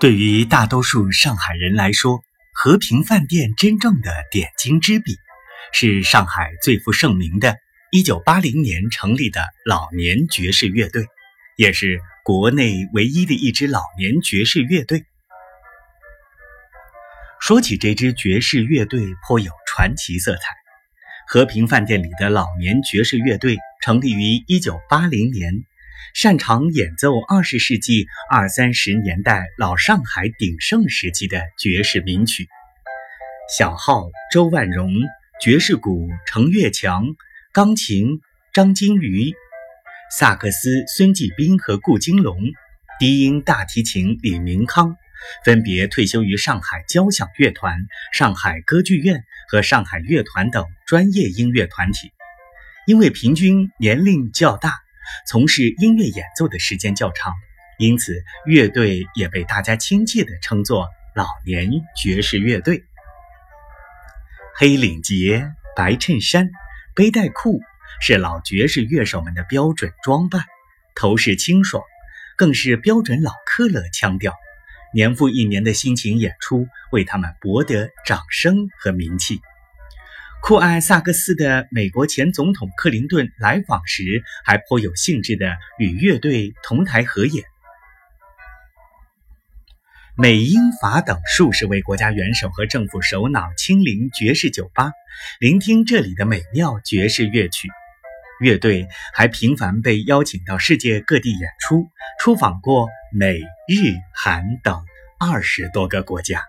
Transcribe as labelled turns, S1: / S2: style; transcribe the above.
S1: 对于大多数上海人来说，和平饭店真正的点睛之笔，是上海最负盛名的1980年成立的老年爵士乐队，也是国内唯一的一支老年爵士乐队。说起这支爵士乐队，颇有传奇色彩。和平饭店里的老年爵士乐队成立于1980年。擅长演奏二十世纪二三十年代老上海鼎盛时期的爵士名曲，小号周万荣，爵士鼓程月强，钢琴张金鱼，萨克斯孙继斌和顾金龙，低音大提琴李明康，分别退休于上海交响乐团、上海歌剧院和上海乐团等专业音乐团体，因为平均年龄较大。从事音乐演奏的时间较长，因此乐队也被大家亲切地称作“老年爵士乐队”。黑领结、白衬衫、背带裤是老爵士乐手们的标准装扮，头饰清爽，更是标准老克勒腔调。年复一年的辛勤演出，为他们博得掌声和名气。酷爱萨克斯的美国前总统克林顿来访时，还颇有兴致的与乐队同台合演。美、英、法等数十位国家元首和政府首脑亲临爵士酒吧，聆听这里的美妙爵士乐曲。乐队还频繁被邀请到世界各地演出，出访过美、日、韩等二十多个国家。